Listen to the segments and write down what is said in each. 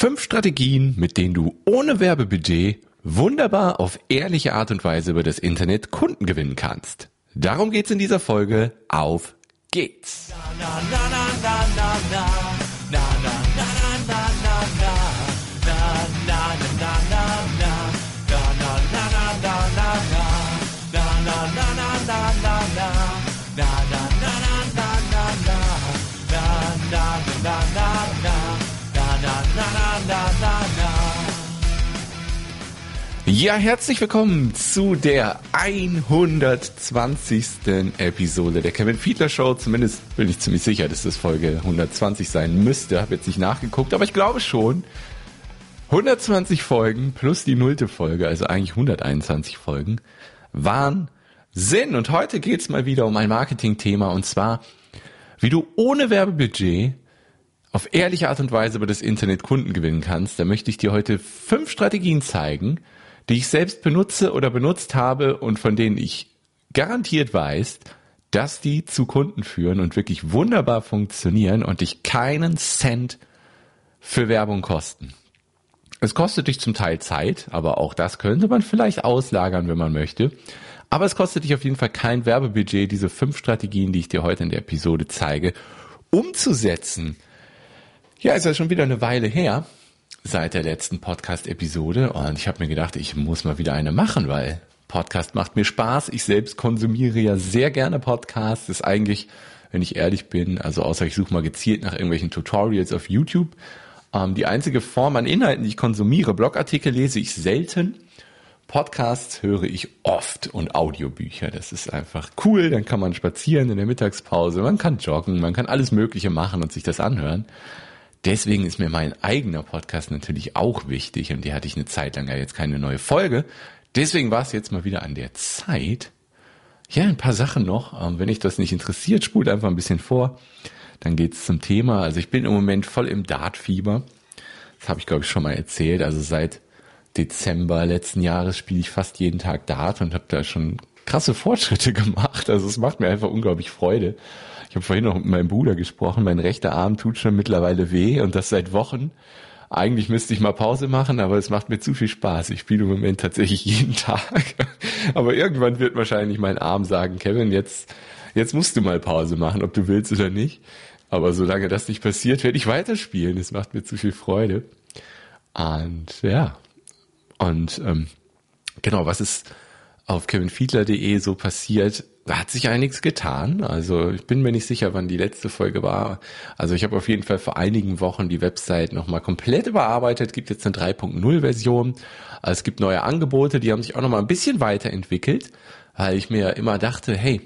Fünf Strategien, mit denen du ohne Werbebudget wunderbar auf ehrliche Art und Weise über das Internet Kunden gewinnen kannst. Darum geht's in dieser Folge. Auf geht's! Ja, herzlich willkommen zu der 120. Episode der Kevin Fiedler Show. Zumindest bin ich ziemlich sicher, dass das Folge 120 sein müsste. Habe jetzt nicht nachgeguckt, aber ich glaube schon. 120 Folgen plus die nullte Folge, also eigentlich 121 Folgen, waren Sinn. Und heute geht's mal wieder um ein Marketing-Thema und zwar, wie du ohne Werbebudget auf ehrliche Art und Weise über das Internet Kunden gewinnen kannst. Da möchte ich dir heute fünf Strategien zeigen, die ich selbst benutze oder benutzt habe und von denen ich garantiert weiß, dass die zu Kunden führen und wirklich wunderbar funktionieren und dich keinen Cent für Werbung kosten. Es kostet dich zum Teil Zeit, aber auch das könnte man vielleicht auslagern, wenn man möchte. Aber es kostet dich auf jeden Fall kein Werbebudget, diese fünf Strategien, die ich dir heute in der Episode zeige, umzusetzen. Ja, ist ja schon wieder eine Weile her, seit der letzten Podcast-Episode und ich habe mir gedacht, ich muss mal wieder eine machen, weil Podcast macht mir Spaß. Ich selbst konsumiere ja sehr gerne Podcasts. Das ist eigentlich, wenn ich ehrlich bin, also außer ich suche mal gezielt nach irgendwelchen Tutorials auf YouTube, ähm, die einzige Form an Inhalten, die ich konsumiere. Blogartikel lese ich selten. Podcasts höre ich oft und Audiobücher. Das ist einfach cool. Dann kann man spazieren in der Mittagspause, man kann joggen, man kann alles Mögliche machen und sich das anhören. Deswegen ist mir mein eigener Podcast natürlich auch wichtig und die hatte ich eine Zeit lang ja jetzt keine neue Folge. Deswegen war es jetzt mal wieder an der Zeit. Ja, ein paar Sachen noch. Ähm, wenn dich das nicht interessiert, spult einfach ein bisschen vor. Dann geht's zum Thema. Also ich bin im Moment voll im Dartfieber. Das habe ich, glaube ich, schon mal erzählt. Also seit Dezember letzten Jahres spiele ich fast jeden Tag Dart und habe da schon krasse Fortschritte gemacht. Also es macht mir einfach unglaublich Freude. Ich habe vorhin noch mit meinem Bruder gesprochen. Mein rechter Arm tut schon mittlerweile weh und das seit Wochen. Eigentlich müsste ich mal Pause machen, aber es macht mir zu viel Spaß. Ich spiele im Moment tatsächlich jeden Tag. aber irgendwann wird wahrscheinlich mein Arm sagen, Kevin, jetzt, jetzt musst du mal Pause machen, ob du willst oder nicht. Aber solange das nicht passiert, werde ich weiterspielen. Es macht mir zu viel Freude. Und ja. Und ähm, genau, was ist auf kevinfiedler.de so passiert? da hat sich einiges getan. Also ich bin mir nicht sicher, wann die letzte Folge war. Also ich habe auf jeden Fall vor einigen Wochen die Website nochmal komplett überarbeitet. Gibt jetzt eine 3.0 Version. Also es gibt neue Angebote, die haben sich auch nochmal ein bisschen weiterentwickelt, weil ich mir immer dachte, hey,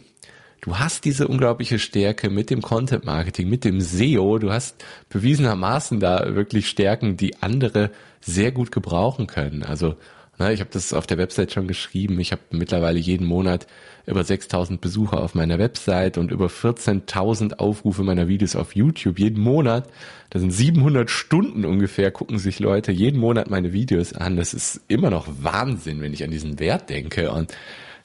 du hast diese unglaubliche Stärke mit dem Content Marketing, mit dem SEO. Du hast bewiesenermaßen da wirklich Stärken, die andere sehr gut gebrauchen können. Also ich habe das auf der Website schon geschrieben. Ich habe mittlerweile jeden Monat über 6000 Besucher auf meiner Website und über 14.000 Aufrufe meiner Videos auf YouTube jeden Monat. Das sind 700 Stunden ungefähr, gucken sich Leute jeden Monat meine Videos an. Das ist immer noch Wahnsinn, wenn ich an diesen Wert denke. Und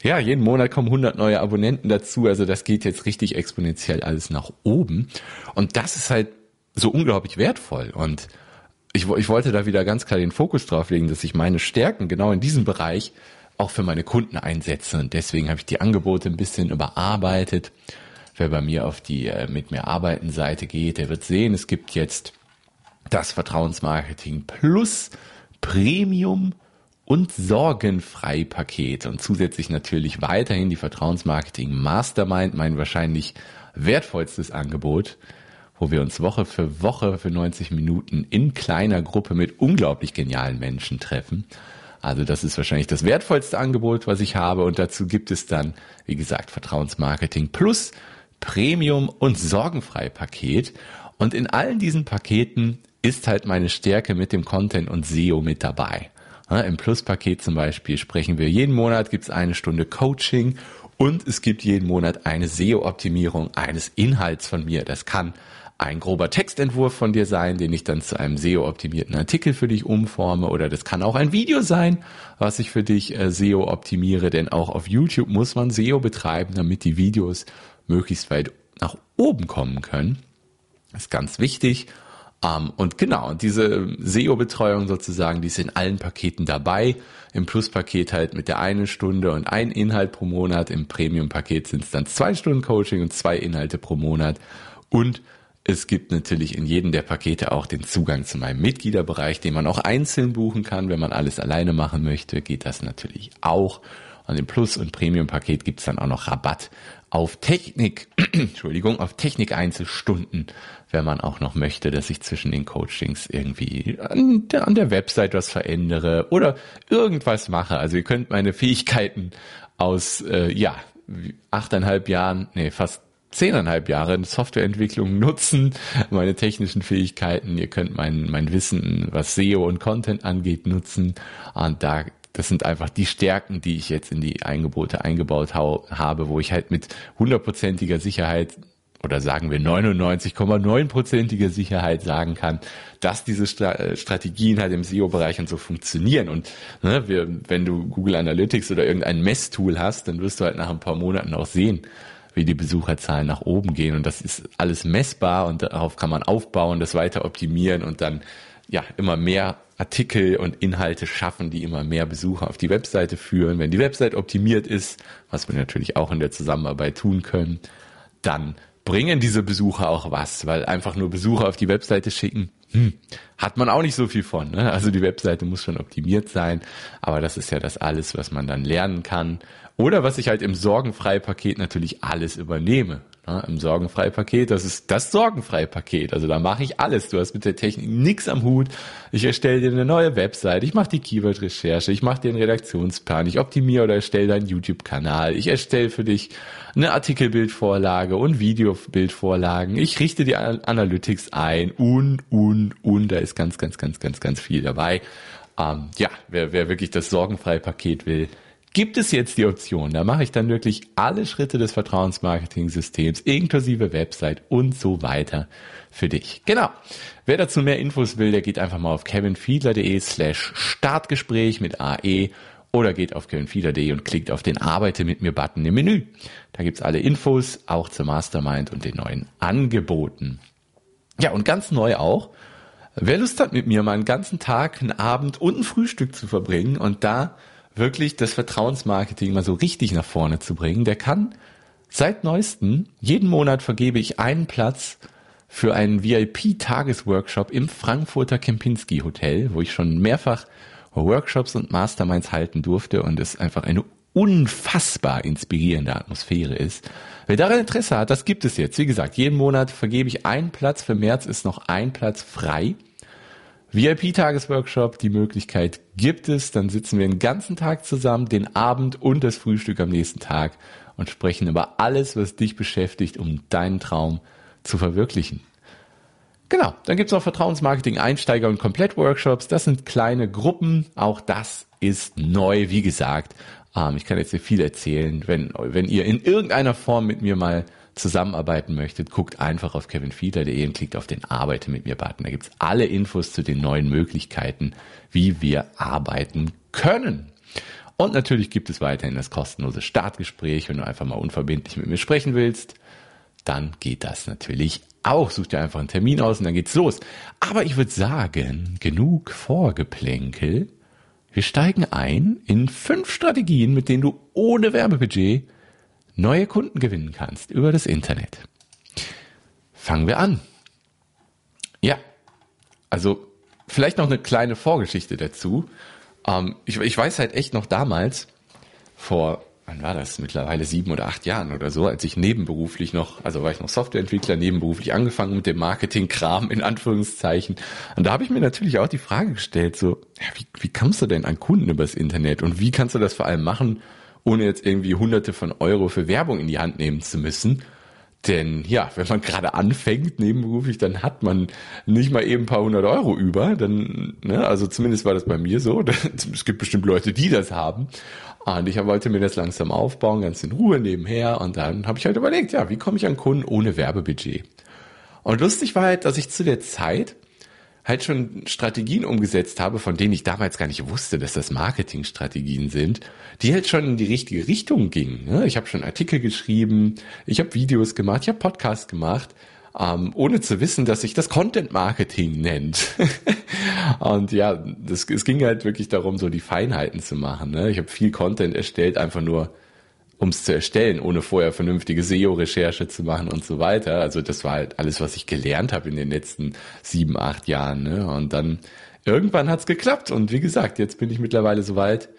ja, jeden Monat kommen 100 neue Abonnenten dazu. Also das geht jetzt richtig exponentiell alles nach oben. Und das ist halt so unglaublich wertvoll. Und ich, ich wollte da wieder ganz klar den Fokus drauf legen, dass ich meine Stärken genau in diesem Bereich auch für meine Kunden einsetze. Und deswegen habe ich die Angebote ein bisschen überarbeitet. Wer bei mir auf die äh, mit mir arbeiten Seite geht, der wird sehen, es gibt jetzt das Vertrauensmarketing Plus Premium und sorgenfrei Paket und zusätzlich natürlich weiterhin die Vertrauensmarketing Mastermind, mein wahrscheinlich wertvollstes Angebot wo wir uns Woche für Woche für 90 Minuten in kleiner Gruppe mit unglaublich genialen Menschen treffen. Also das ist wahrscheinlich das wertvollste Angebot, was ich habe. Und dazu gibt es dann, wie gesagt, Vertrauensmarketing plus Premium und sorgenfrei Paket. Und in allen diesen Paketen ist halt meine Stärke mit dem Content und SEO mit dabei. Im Plus-Paket zum Beispiel sprechen wir jeden Monat, gibt es eine Stunde Coaching und es gibt jeden Monat eine SEO-Optimierung eines Inhalts von mir. Das kann ein grober Textentwurf von dir sein, den ich dann zu einem SEO-optimierten Artikel für dich umforme. Oder das kann auch ein Video sein, was ich für dich äh, SEO optimiere. Denn auch auf YouTube muss man SEO betreiben, damit die Videos möglichst weit nach oben kommen können. Das ist ganz wichtig. Um, und genau, diese SEO-Betreuung sozusagen, die ist in allen Paketen dabei. Im Plus-Paket halt mit der einen Stunde und ein Inhalt pro Monat. Im Premium-Paket sind es dann zwei Stunden Coaching und zwei Inhalte pro Monat. Und es gibt natürlich in jedem der Pakete auch den Zugang zu meinem Mitgliederbereich, den man auch einzeln buchen kann. Wenn man alles alleine machen möchte, geht das natürlich auch. Und im Plus- und Premium-Paket gibt's dann auch noch Rabatt auf Technik, Entschuldigung, auf Technik-Einzelstunden, wenn man auch noch möchte, dass ich zwischen den Coachings irgendwie an der, an der Website was verändere oder irgendwas mache. Also ihr könnt meine Fähigkeiten aus, äh, ja, achteinhalb Jahren, nee, fast zehneinhalb Jahre in Softwareentwicklung nutzen, meine technischen Fähigkeiten. Ihr könnt mein, mein Wissen, was SEO und Content angeht, nutzen. Und da das sind einfach die Stärken, die ich jetzt in die Angebote eingebaut habe, wo ich halt mit hundertprozentiger Sicherheit oder sagen wir 99,9%iger Sicherheit sagen kann, dass diese Strategien halt im SEO-Bereich und so funktionieren. Und ne, wir, wenn du Google Analytics oder irgendein Messtool hast, dann wirst du halt nach ein paar Monaten auch sehen, wie die Besucherzahlen nach oben gehen. Und das ist alles messbar und darauf kann man aufbauen, das weiter optimieren und dann ja immer mehr Artikel und Inhalte schaffen, die immer mehr Besucher auf die Webseite führen. Wenn die Website optimiert ist, was wir natürlich auch in der Zusammenarbeit tun können, dann bringen diese Besucher auch was, weil einfach nur Besucher auf die Webseite schicken, hm, hat man auch nicht so viel von. Ne? Also die Webseite muss schon optimiert sein, aber das ist ja das alles, was man dann lernen kann. Oder was ich halt im Sorgenfrei-Paket natürlich alles übernehme. Ja, Im Sorgenfrei-Paket, das ist das Sorgenfrei-Paket. Also da mache ich alles. Du hast mit der Technik nichts am Hut. Ich erstelle dir eine neue Website, ich mache die Keyword-Recherche, ich mache dir einen Redaktionsplan, ich optimiere oder erstelle deinen YouTube-Kanal, ich erstelle für dich eine Artikelbildvorlage und Videobildvorlagen, ich richte die Analytics ein und, und, und, da ist ganz, ganz, ganz, ganz, ganz viel dabei. Ähm, ja, wer, wer wirklich das Sorgenfrei-Paket will, gibt es jetzt die Option. Da mache ich dann wirklich alle Schritte des Vertrauensmarketing-Systems inklusive Website und so weiter für dich. Genau. Wer dazu mehr Infos will, der geht einfach mal auf kevinfiedler.de slash Startgespräch mit AE oder geht auf kevinfiedler.de und klickt auf den Arbeite mit mir Button im Menü. Da gibt's alle Infos, auch zur Mastermind und den neuen Angeboten. Ja, und ganz neu auch, wer Lust hat mit mir mal einen ganzen Tag, einen Abend und ein Frühstück zu verbringen und da wirklich das Vertrauensmarketing mal so richtig nach vorne zu bringen, der kann seit neuestem, jeden Monat vergebe ich einen Platz für einen VIP-Tagesworkshop im Frankfurter Kempinski Hotel, wo ich schon mehrfach Workshops und Masterminds halten durfte und es einfach eine unfassbar inspirierende Atmosphäre ist. Wer daran Interesse hat, das gibt es jetzt. Wie gesagt, jeden Monat vergebe ich einen Platz. Für März ist noch ein Platz frei. VIP-Tagesworkshop, die Möglichkeit gibt es. Dann sitzen wir den ganzen Tag zusammen, den Abend und das Frühstück am nächsten Tag und sprechen über alles, was dich beschäftigt, um deinen Traum zu verwirklichen. Genau, dann gibt's noch Vertrauensmarketing Einsteiger und Komplett-Workshops. Das sind kleine Gruppen. Auch das ist neu, wie gesagt. Ähm, ich kann jetzt hier viel erzählen. Wenn, wenn ihr in irgendeiner Form mit mir mal zusammenarbeiten möchtet, guckt einfach auf kevinfiedler.de und klickt auf den Arbeite mit mir Button. Da gibt's alle Infos zu den neuen Möglichkeiten, wie wir arbeiten können. Und natürlich gibt es weiterhin das kostenlose Startgespräch. Wenn du einfach mal unverbindlich mit mir sprechen willst, dann geht das natürlich auch. Such dir einfach einen Termin aus und dann geht's los. Aber ich würde sagen, genug Vorgeplänkel. Wir steigen ein in fünf Strategien, mit denen du ohne Werbebudget neue Kunden gewinnen kannst über das Internet. Fangen wir an. Ja, also vielleicht noch eine kleine Vorgeschichte dazu. Ähm, ich, ich weiß halt echt noch damals, vor, wann war das, mittlerweile sieben oder acht Jahren oder so, als ich nebenberuflich noch, also war ich noch Softwareentwickler, nebenberuflich angefangen mit dem Marketingkram in Anführungszeichen. Und da habe ich mir natürlich auch die Frage gestellt, so, ja, wie, wie kommst du denn an Kunden übers Internet und wie kannst du das vor allem machen, ohne jetzt irgendwie hunderte von Euro für Werbung in die Hand nehmen zu müssen. Denn ja, wenn man gerade anfängt nebenberuflich, dann hat man nicht mal eben ein paar hundert Euro über. Dann, ne, also zumindest war das bei mir so. Es gibt bestimmt Leute, die das haben. Und ich wollte mir das langsam aufbauen, ganz in Ruhe nebenher. Und dann habe ich halt überlegt, ja, wie komme ich an Kunden ohne Werbebudget? Und lustig war halt, dass ich zu der Zeit halt schon Strategien umgesetzt habe, von denen ich damals gar nicht wusste, dass das Marketingstrategien sind, die halt schon in die richtige Richtung gingen. Ne? Ich habe schon Artikel geschrieben, ich habe Videos gemacht, ich habe Podcasts gemacht ähm, ohne zu wissen, dass sich das Content Marketing nennt. und ja, das, es ging halt wirklich darum, so die Feinheiten zu machen. Ne? Ich habe viel Content erstellt, einfach nur um es zu erstellen, ohne vorher vernünftige SEO-Recherche zu machen und so weiter. Also das war halt alles, was ich gelernt habe in den letzten sieben, acht Jahren. Ne? Und dann irgendwann hat's geklappt. Und wie gesagt, jetzt bin ich mittlerweile so weit,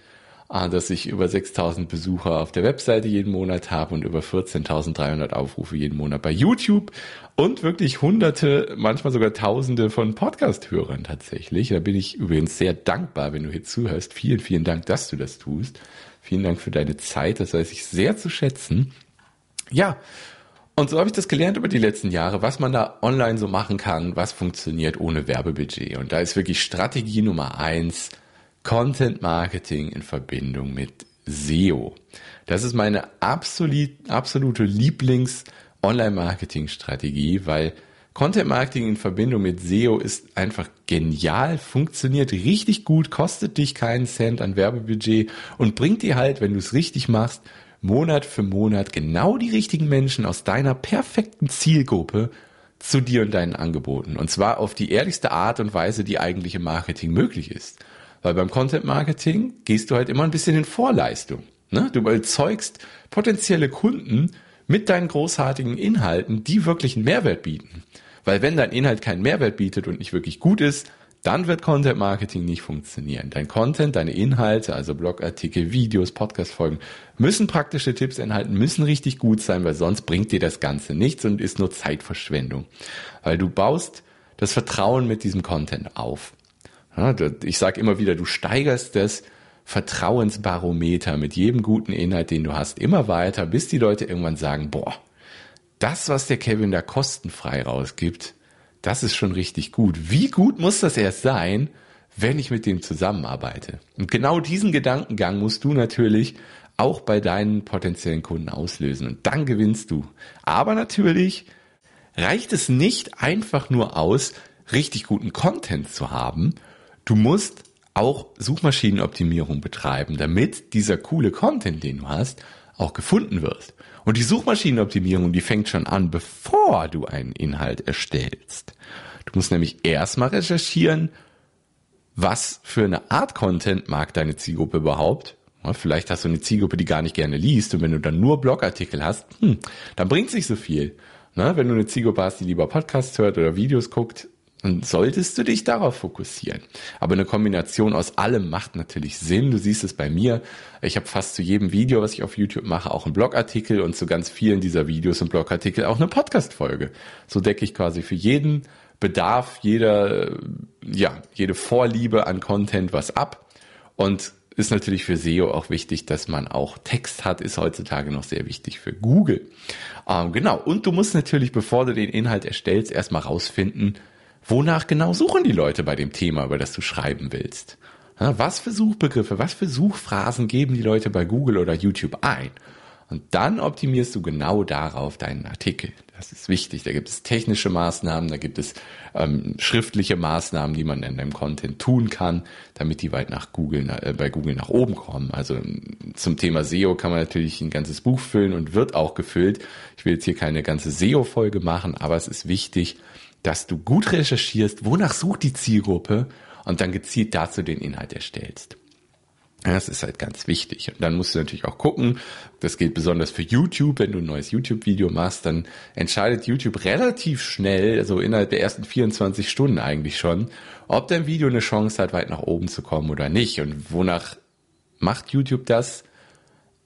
Ah, dass ich über 6000 Besucher auf der Webseite jeden Monat habe und über 14.300 Aufrufe jeden Monat bei YouTube und wirklich hunderte, manchmal sogar tausende von Podcast-Hörern tatsächlich. Da bin ich übrigens sehr dankbar, wenn du hier zuhörst. Vielen, vielen Dank, dass du das tust. Vielen Dank für deine Zeit. Das weiß ich sehr zu schätzen. Ja. Und so habe ich das gelernt über die letzten Jahre, was man da online so machen kann, was funktioniert ohne Werbebudget. Und da ist wirklich Strategie Nummer eins, Content Marketing in Verbindung mit SEO. Das ist meine absolut, absolute Lieblings Online-Marketing-Strategie, weil Content Marketing in Verbindung mit SEO ist einfach genial, funktioniert richtig gut, kostet dich keinen Cent an Werbebudget und bringt dir halt, wenn du es richtig machst, Monat für Monat genau die richtigen Menschen aus deiner perfekten Zielgruppe zu dir und deinen Angeboten. Und zwar auf die ehrlichste Art und Weise, die eigentlich im Marketing möglich ist. Weil beim Content Marketing gehst du halt immer ein bisschen in Vorleistung. Ne? Du erzeugst potenzielle Kunden mit deinen großartigen Inhalten, die wirklich einen Mehrwert bieten. Weil wenn dein Inhalt keinen Mehrwert bietet und nicht wirklich gut ist, dann wird Content Marketing nicht funktionieren. Dein Content, deine Inhalte, also Blogartikel, Videos, Podcast-Folgen, müssen praktische Tipps enthalten, müssen richtig gut sein, weil sonst bringt dir das Ganze nichts und ist nur Zeitverschwendung. Weil du baust das Vertrauen mit diesem Content auf. Ich sage immer wieder, du steigerst das Vertrauensbarometer mit jedem guten Inhalt, den du hast, immer weiter, bis die Leute irgendwann sagen, boah, das, was der Kevin da kostenfrei rausgibt, das ist schon richtig gut. Wie gut muss das erst sein, wenn ich mit dem zusammenarbeite? Und genau diesen Gedankengang musst du natürlich auch bei deinen potenziellen Kunden auslösen. Und dann gewinnst du. Aber natürlich reicht es nicht einfach nur aus, richtig guten Content zu haben Du musst auch Suchmaschinenoptimierung betreiben, damit dieser coole Content, den du hast, auch gefunden wird. Und die Suchmaschinenoptimierung, die fängt schon an, bevor du einen Inhalt erstellst. Du musst nämlich erstmal recherchieren, was für eine Art Content mag deine Zielgruppe überhaupt. vielleicht hast du eine Zielgruppe, die gar nicht gerne liest und wenn du dann nur Blogartikel hast, hm, dann bringt es nicht so viel. wenn du eine Zielgruppe hast, die lieber Podcasts hört oder Videos guckt, dann solltest du dich darauf fokussieren. Aber eine Kombination aus allem macht natürlich Sinn. Du siehst es bei mir. Ich habe fast zu jedem Video, was ich auf YouTube mache, auch einen Blogartikel und zu ganz vielen dieser Videos und Blogartikel auch eine Podcast-Folge. So decke ich quasi für jeden Bedarf, jeder, ja, jede Vorliebe an Content was ab. Und ist natürlich für SEO auch wichtig, dass man auch Text hat, ist heutzutage noch sehr wichtig für Google. Ähm, genau. Und du musst natürlich, bevor du den Inhalt erstellst, erstmal rausfinden, Wonach genau suchen die Leute bei dem Thema, über das du schreiben willst? Was für Suchbegriffe, was für Suchphrasen geben die Leute bei Google oder YouTube ein? Und dann optimierst du genau darauf deinen Artikel. Das ist wichtig. Da gibt es technische Maßnahmen, da gibt es ähm, schriftliche Maßnahmen, die man in deinem Content tun kann, damit die weit nach Google, äh, bei Google nach oben kommen. Also zum Thema SEO kann man natürlich ein ganzes Buch füllen und wird auch gefüllt. Ich will jetzt hier keine ganze SEO-Folge machen, aber es ist wichtig, dass du gut recherchierst, wonach sucht die Zielgruppe und dann gezielt dazu den Inhalt erstellst. Das ist halt ganz wichtig. Und dann musst du natürlich auch gucken, das gilt besonders für YouTube, wenn du ein neues YouTube-Video machst, dann entscheidet YouTube relativ schnell, also innerhalb der ersten 24 Stunden eigentlich schon, ob dein Video eine Chance hat, weit nach oben zu kommen oder nicht. Und wonach macht YouTube das?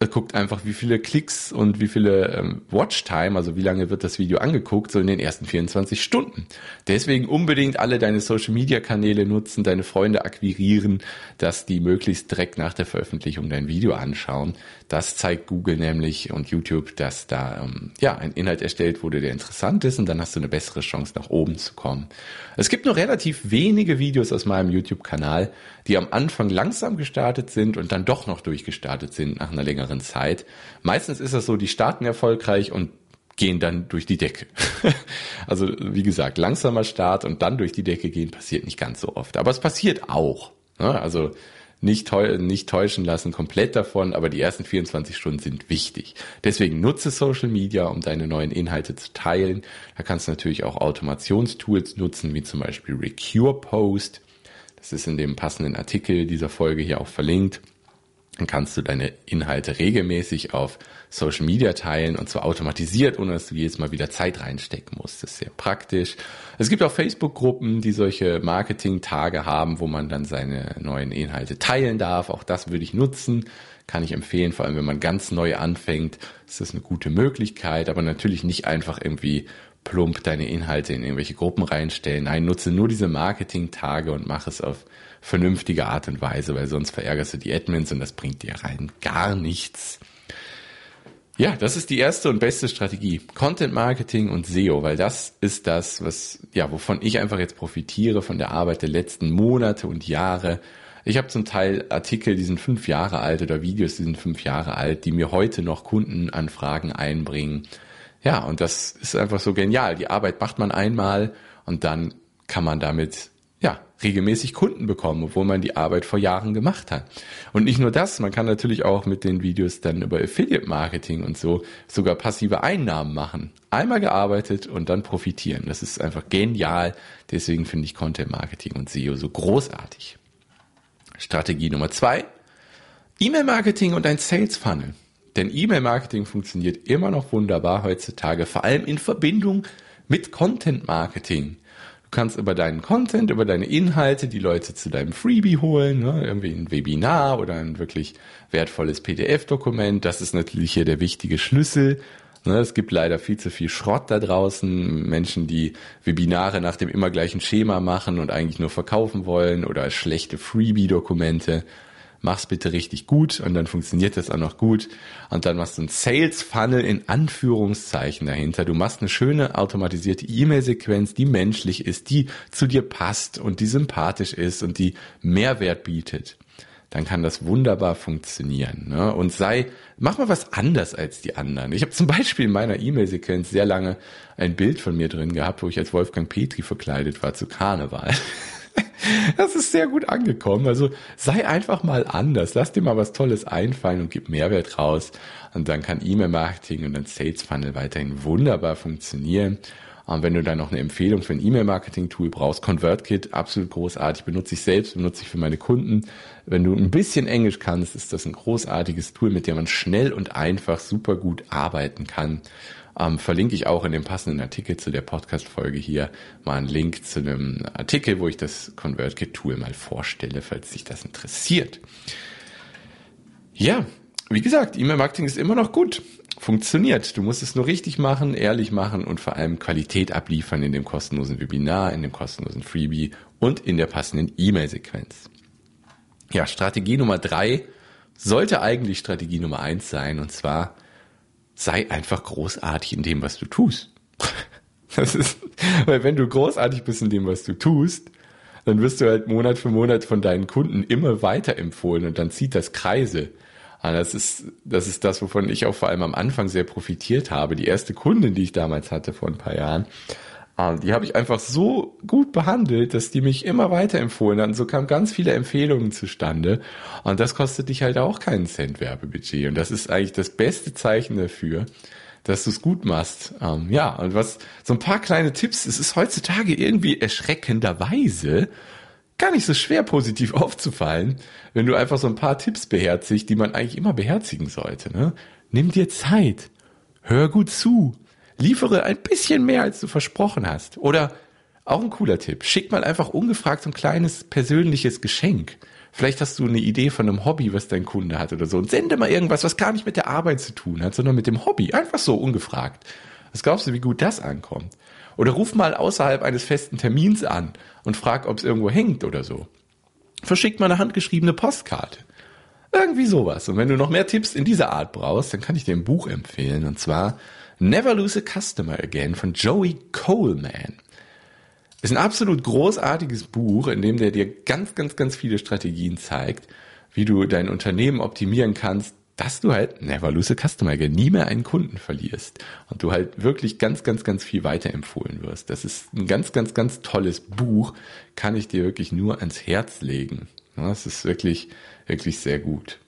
Guckt einfach, wie viele Klicks und wie viele ähm, Watchtime, also wie lange wird das Video angeguckt, so in den ersten 24 Stunden. Deswegen unbedingt alle deine Social Media Kanäle nutzen, deine Freunde akquirieren, dass die möglichst direkt nach der Veröffentlichung dein Video anschauen. Das zeigt Google nämlich und YouTube, dass da ähm, ja ein Inhalt erstellt wurde, der interessant ist und dann hast du eine bessere Chance nach oben zu kommen. Es gibt nur relativ wenige Videos aus meinem YouTube-Kanal, die am Anfang langsam gestartet sind und dann doch noch durchgestartet sind nach einer längeren Zeit. Meistens ist das so, die starten erfolgreich und gehen dann durch die Decke. also wie gesagt, langsamer Start und dann durch die Decke gehen passiert nicht ganz so oft. Aber es passiert auch. Ne? Also nicht, nicht täuschen lassen komplett davon, aber die ersten 24 Stunden sind wichtig. Deswegen nutze Social Media, um deine neuen Inhalte zu teilen. Da kannst du natürlich auch Automationstools nutzen, wie zum Beispiel Recure Post. Das ist in dem passenden Artikel dieser Folge hier auch verlinkt. Dann kannst du deine Inhalte regelmäßig auf Social Media teilen und zwar automatisiert, ohne dass du jedes Mal wieder Zeit reinstecken musst. Das ist sehr praktisch. Es gibt auch Facebook-Gruppen, die solche Marketing-Tage haben, wo man dann seine neuen Inhalte teilen darf. Auch das würde ich nutzen. Kann ich empfehlen, vor allem wenn man ganz neu anfängt, ist das eine gute Möglichkeit, aber natürlich nicht einfach irgendwie plump deine Inhalte in irgendwelche Gruppen reinstellen. Nein, nutze nur diese Marketing-Tage und mach es auf vernünftige Art und Weise, weil sonst verärgerst du die Admins und das bringt dir rein gar nichts. Ja, das ist die erste und beste Strategie. Content Marketing und SEO, weil das ist das, was, ja, wovon ich einfach jetzt profitiere von der Arbeit der letzten Monate und Jahre. Ich habe zum Teil Artikel, die sind fünf Jahre alt oder Videos, die sind fünf Jahre alt, die mir heute noch Kundenanfragen einbringen. Ja, und das ist einfach so genial. Die Arbeit macht man einmal und dann kann man damit ja, regelmäßig Kunden bekommen, obwohl man die Arbeit vor Jahren gemacht hat. Und nicht nur das, man kann natürlich auch mit den Videos dann über Affiliate Marketing und so sogar passive Einnahmen machen. Einmal gearbeitet und dann profitieren. Das ist einfach genial. Deswegen finde ich Content Marketing und SEO so großartig. Strategie Nummer zwei. E-Mail Marketing und ein Sales Funnel. Denn E-Mail Marketing funktioniert immer noch wunderbar heutzutage, vor allem in Verbindung mit Content Marketing kannst über deinen Content, über deine Inhalte die Leute zu deinem Freebie holen, ne? irgendwie ein Webinar oder ein wirklich wertvolles PDF-Dokument. Das ist natürlich hier der wichtige Schlüssel. Ne? Es gibt leider viel zu viel Schrott da draußen. Menschen, die Webinare nach dem immer gleichen Schema machen und eigentlich nur verkaufen wollen oder schlechte Freebie-Dokumente mach's bitte richtig gut und dann funktioniert das auch noch gut. Und dann machst du ein Sales Funnel in Anführungszeichen dahinter. Du machst eine schöne automatisierte E-Mail-Sequenz, die menschlich ist, die zu dir passt und die sympathisch ist und die Mehrwert bietet. Dann kann das wunderbar funktionieren. Ne? Und sei, mach mal was anders als die anderen. Ich habe zum Beispiel in meiner E-Mail-Sequenz sehr lange ein Bild von mir drin gehabt, wo ich als Wolfgang Petri verkleidet war zu Karneval. Das ist sehr gut angekommen. Also sei einfach mal anders. Lass dir mal was Tolles einfallen und gib Mehrwert raus. Und dann kann E-Mail-Marketing und ein Sales Funnel weiterhin wunderbar funktionieren. Und wenn du dann noch eine Empfehlung für ein E-Mail-Marketing-Tool brauchst, ConvertKit, absolut großartig, benutze ich selbst, benutze ich für meine Kunden. Wenn du ein bisschen Englisch kannst, ist das ein großartiges Tool, mit dem man schnell und einfach super gut arbeiten kann ähm, verlinke ich auch in dem passenden Artikel zu der Podcast-Folge hier mal einen Link zu einem Artikel, wo ich das ConvertKit-Tool mal vorstelle, falls sich das interessiert. Ja, wie gesagt, E-Mail-Marketing ist immer noch gut. Funktioniert. Du musst es nur richtig machen, ehrlich machen und vor allem Qualität abliefern in dem kostenlosen Webinar, in dem kostenlosen Freebie und in der passenden E-Mail-Sequenz. Ja, Strategie Nummer drei sollte eigentlich Strategie Nummer eins sein und zwar sei einfach großartig in dem, was du tust. Das ist, weil wenn du großartig bist in dem, was du tust, dann wirst du halt Monat für Monat von deinen Kunden immer weiter empfohlen und dann zieht das Kreise. Und das ist, das ist das, wovon ich auch vor allem am Anfang sehr profitiert habe. Die erste Kundin, die ich damals hatte vor ein paar Jahren, Ah, die habe ich einfach so gut behandelt, dass die mich immer weiterempfohlen haben. So kamen ganz viele Empfehlungen zustande. Und das kostet dich halt auch keinen Cent Werbebudget. Und das ist eigentlich das beste Zeichen dafür, dass du es gut machst. Ähm, ja, und was, so ein paar kleine Tipps. Es ist heutzutage irgendwie erschreckenderweise gar nicht so schwer positiv aufzufallen, wenn du einfach so ein paar Tipps beherzigst, die man eigentlich immer beherzigen sollte. Ne? Nimm dir Zeit. Hör gut zu liefere ein bisschen mehr, als du versprochen hast. Oder auch ein cooler Tipp, schick mal einfach ungefragt so ein kleines persönliches Geschenk. Vielleicht hast du eine Idee von einem Hobby, was dein Kunde hat oder so. Und sende mal irgendwas, was gar nicht mit der Arbeit zu tun hat, sondern mit dem Hobby. Einfach so ungefragt. Was glaubst du, wie gut das ankommt? Oder ruf mal außerhalb eines festen Termins an und frag, ob es irgendwo hängt oder so. Verschick mal eine handgeschriebene Postkarte. Irgendwie sowas. Und wenn du noch mehr Tipps in dieser Art brauchst, dann kann ich dir ein Buch empfehlen. Und zwar Never Lose a Customer Again von Joey Coleman. Ist ein absolut großartiges Buch, in dem der dir ganz, ganz, ganz viele Strategien zeigt, wie du dein Unternehmen optimieren kannst, dass du halt, never lose a customer again, nie mehr einen Kunden verlierst und du halt wirklich ganz, ganz, ganz viel weiterempfohlen wirst. Das ist ein ganz, ganz, ganz tolles Buch, kann ich dir wirklich nur ans Herz legen. Das ist wirklich, wirklich sehr gut.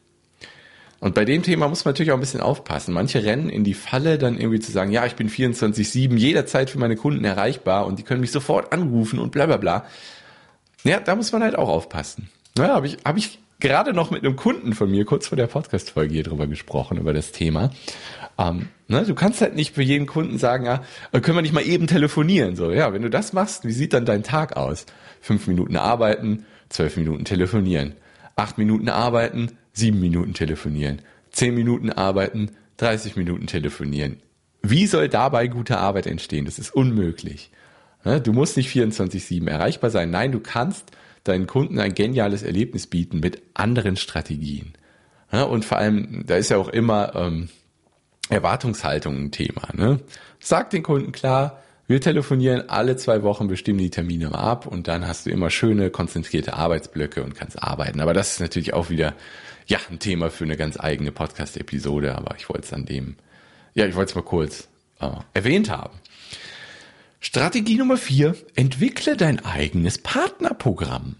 Und bei dem Thema muss man natürlich auch ein bisschen aufpassen. Manche rennen in die Falle, dann irgendwie zu sagen, ja, ich bin 24-7 jederzeit für meine Kunden erreichbar und die können mich sofort anrufen und bla bla bla. Ja, da muss man halt auch aufpassen. Ja, habe ich, hab ich gerade noch mit einem Kunden von mir kurz vor der Podcast-Folge hier drüber gesprochen, über das Thema. Ähm, ne, du kannst halt nicht für jeden Kunden sagen, ja, äh, können wir nicht mal eben telefonieren. So, ja, wenn du das machst, wie sieht dann dein Tag aus? Fünf Minuten arbeiten, zwölf Minuten telefonieren. Acht Minuten arbeiten, sieben Minuten telefonieren. Zehn Minuten arbeiten, 30 Minuten telefonieren. Wie soll dabei gute Arbeit entstehen? Das ist unmöglich. Ne, du musst nicht 24-7 erreichbar sein. Nein, du kannst deinen Kunden ein geniales Erlebnis bieten mit anderen Strategien. Ja, und vor allem, da ist ja auch immer ähm, Erwartungshaltung ein Thema. Ne? Sag den Kunden klar, wir telefonieren alle zwei Wochen, bestimmen die Termine mal ab und dann hast du immer schöne, konzentrierte Arbeitsblöcke und kannst arbeiten. Aber das ist natürlich auch wieder ja ein Thema für eine ganz eigene Podcast-Episode, aber ich wollte es an dem, ja, ich wollte es mal kurz äh, erwähnt haben. Strategie Nummer vier, entwickle dein eigenes Partnerprogramm.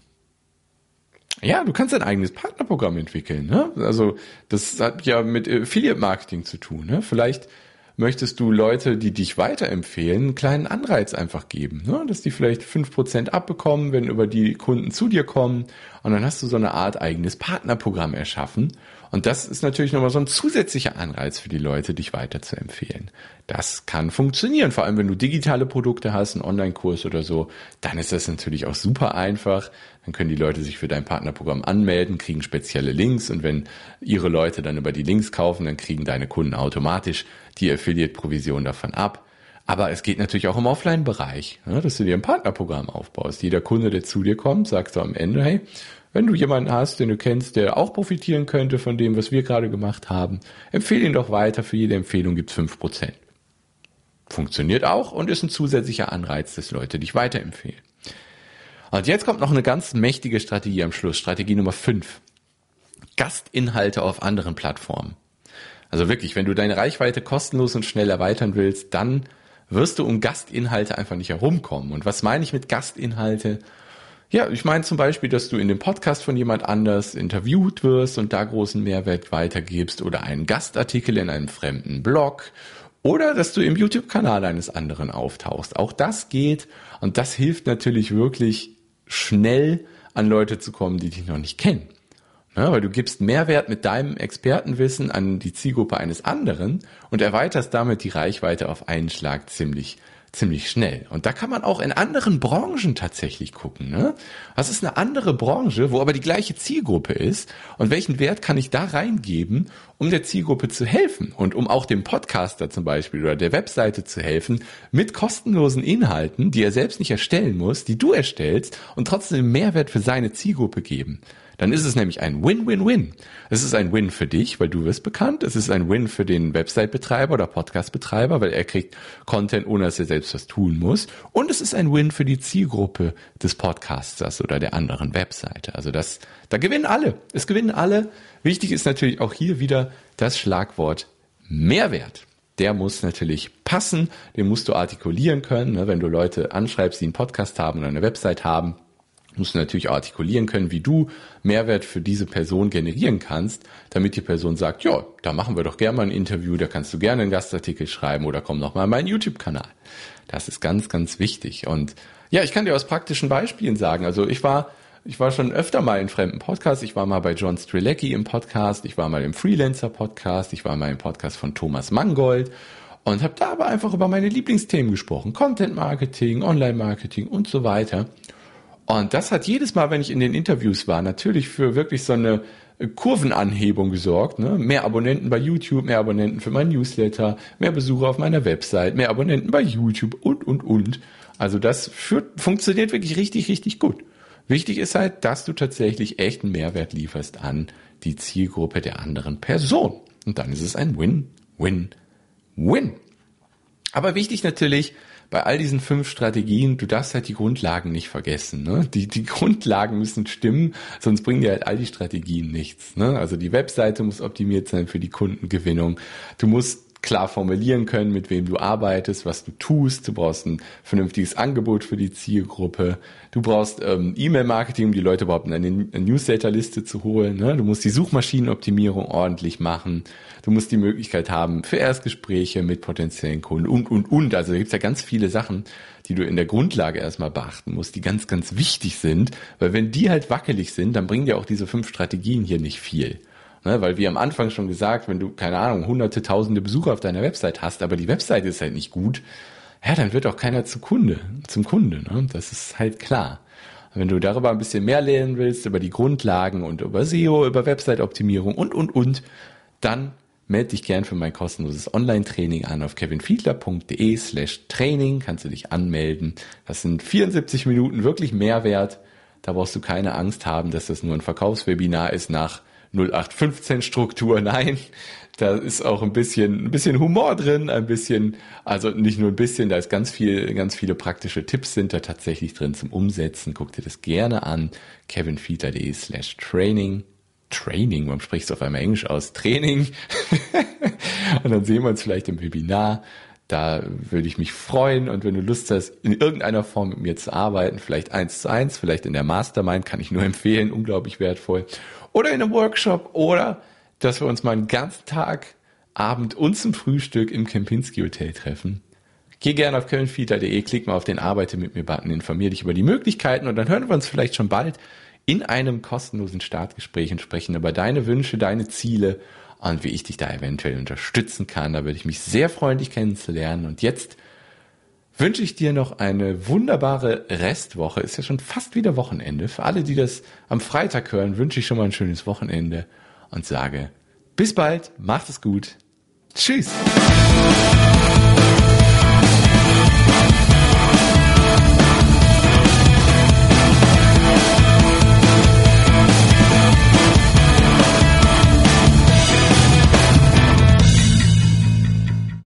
Ja, du kannst dein eigenes Partnerprogramm entwickeln. Ne? Also das hat ja mit Affiliate Marketing zu tun. Ne? Vielleicht möchtest du Leute, die dich weiterempfehlen, einen kleinen Anreiz einfach geben, ne? dass die vielleicht fünf Prozent abbekommen, wenn über die Kunden zu dir kommen. Und dann hast du so eine Art eigenes Partnerprogramm erschaffen und das ist natürlich nochmal so ein zusätzlicher Anreiz für die Leute, dich weiter zu empfehlen. Das kann funktionieren, vor allem wenn du digitale Produkte hast, einen Online-Kurs oder so, dann ist das natürlich auch super einfach. Dann können die Leute sich für dein Partnerprogramm anmelden, kriegen spezielle Links und wenn ihre Leute dann über die Links kaufen, dann kriegen deine Kunden automatisch die Affiliate-Provision davon ab. Aber es geht natürlich auch im Offline-Bereich, dass du dir ein Partnerprogramm aufbaust. Jeder Kunde, der zu dir kommt, sagt so am Ende, hey, wenn du jemanden hast, den du kennst, der auch profitieren könnte von dem, was wir gerade gemacht haben, empfehle ihn doch weiter. Für jede Empfehlung gibt es 5%. Funktioniert auch und ist ein zusätzlicher Anreiz, dass Leute dich weiterempfehlen. Und jetzt kommt noch eine ganz mächtige Strategie am Schluss. Strategie Nummer 5. Gastinhalte auf anderen Plattformen. Also wirklich, wenn du deine Reichweite kostenlos und schnell erweitern willst, dann wirst du um Gastinhalte einfach nicht herumkommen. Und was meine ich mit Gastinhalte? Ja, ich meine zum Beispiel, dass du in dem Podcast von jemand anders interviewt wirst und da großen Mehrwert weitergibst oder einen Gastartikel in einem fremden Blog oder dass du im YouTube-Kanal eines anderen auftauchst. Auch das geht und das hilft natürlich wirklich schnell an Leute zu kommen, die dich noch nicht kennen. Ja, weil du gibst Mehrwert mit deinem Expertenwissen an die Zielgruppe eines anderen und erweiterst damit die Reichweite auf einen Schlag ziemlich ziemlich schnell. Und da kann man auch in anderen Branchen tatsächlich gucken. Ne? Was ist eine andere Branche, wo aber die gleiche Zielgruppe ist? Und welchen Wert kann ich da reingeben, um der Zielgruppe zu helfen? Und um auch dem Podcaster zum Beispiel oder der Webseite zu helfen, mit kostenlosen Inhalten, die er selbst nicht erstellen muss, die du erstellst und trotzdem Mehrwert für seine Zielgruppe geben. Dann ist es nämlich ein Win-Win-Win. Es ist ein Win für dich, weil du wirst bekannt. Es ist ein Win für den Website-Betreiber oder Podcast-Betreiber, weil er kriegt Content, ohne dass er selbst was tun muss. Und es ist ein Win für die Zielgruppe des Podcasters oder der anderen Webseite. Also das, da gewinnen alle. Es gewinnen alle. Wichtig ist natürlich auch hier wieder das Schlagwort Mehrwert der muss natürlich passen, den musst du artikulieren können. Ne? Wenn du Leute anschreibst, die einen Podcast haben oder eine Website haben, musst du natürlich artikulieren können, wie du Mehrwert für diese Person generieren kannst, damit die Person sagt, ja, da machen wir doch gerne mal ein Interview, da kannst du gerne einen Gastartikel schreiben oder komm noch mal in meinen YouTube-Kanal. Das ist ganz, ganz wichtig. Und ja, ich kann dir aus praktischen Beispielen sagen. Also ich war, ich war schon öfter mal in fremden Podcasts. Ich war mal bei John Strilecki im Podcast. Ich war mal im Freelancer Podcast. Ich war mal im Podcast von Thomas Mangold und habe da aber einfach über meine Lieblingsthemen gesprochen. Content Marketing, Online Marketing und so weiter. Und das hat jedes Mal, wenn ich in den Interviews war, natürlich für wirklich so eine Kurvenanhebung gesorgt. Ne? Mehr Abonnenten bei YouTube, mehr Abonnenten für mein Newsletter, mehr Besucher auf meiner Website, mehr Abonnenten bei YouTube und, und, und. Also das führt, funktioniert wirklich richtig, richtig gut. Wichtig ist halt, dass du tatsächlich echten Mehrwert lieferst an die Zielgruppe der anderen Person. Und dann ist es ein Win, Win, Win. Aber wichtig natürlich, bei all diesen fünf Strategien, du darfst halt die Grundlagen nicht vergessen. Ne? Die, die Grundlagen müssen stimmen, sonst bringen dir halt all die Strategien nichts. Ne? Also die Webseite muss optimiert sein für die Kundengewinnung. Du musst klar formulieren können, mit wem du arbeitest, was du tust. Du brauchst ein vernünftiges Angebot für die Zielgruppe. Du brauchst ähm, E-Mail-Marketing, um die Leute überhaupt in eine Newsletter-Liste zu holen. Ne? Du musst die Suchmaschinenoptimierung ordentlich machen. Du musst die Möglichkeit haben für Erstgespräche mit potenziellen Kunden und, und, und. Also da gibt's ja ganz viele Sachen, die du in der Grundlage erstmal beachten musst, die ganz, ganz wichtig sind. Weil wenn die halt wackelig sind, dann bringen dir auch diese fünf Strategien hier nicht viel. Ne, weil wie am Anfang schon gesagt, wenn du, keine Ahnung, hunderte, tausende Besucher auf deiner Website hast, aber die Website ist halt nicht gut, ja, dann wird auch keiner zu Kunde, zum Kunde. Ne? Das ist halt klar. Wenn du darüber ein bisschen mehr lernen willst, über die Grundlagen und über SEO, über Website-Optimierung und, und, und, dann melde dich gern für mein kostenloses Online-Training an auf kevinfiedler.de slash Training. Kannst du dich anmelden. Das sind 74 Minuten wirklich Mehrwert. Da brauchst du keine Angst haben, dass das nur ein Verkaufswebinar ist nach 0815 Struktur. Nein, da ist auch ein bisschen, ein bisschen Humor drin, ein bisschen, also nicht nur ein bisschen, da ist ganz viel, ganz viele praktische Tipps sind da tatsächlich drin zum Umsetzen. Guck dir das gerne an. kevinfiedler.de slash training. Training, warum sprichst du auf einmal Englisch aus? Training. und dann sehen wir uns vielleicht im Webinar. Da würde ich mich freuen und wenn du Lust hast, in irgendeiner Form mit mir zu arbeiten, vielleicht eins zu eins, vielleicht in der Mastermind, kann ich nur empfehlen, unglaublich wertvoll oder in einem Workshop oder dass wir uns mal einen ganzen Tag, Abend und zum Frühstück im Kempinski Hotel treffen. Geh gerne auf kölnfeeder.de, klick mal auf den Arbeite mit mir Button, informier dich über die Möglichkeiten und dann hören wir uns vielleicht schon bald in einem kostenlosen Startgespräch und sprechen über deine Wünsche, deine Ziele und wie ich dich da eventuell unterstützen kann. Da würde ich mich sehr freuen, dich kennenzulernen. Und jetzt wünsche ich dir noch eine wunderbare Restwoche. Ist ja schon fast wieder Wochenende. Für alle, die das am Freitag hören, wünsche ich schon mal ein schönes Wochenende und sage bis bald, macht es gut. Tschüss.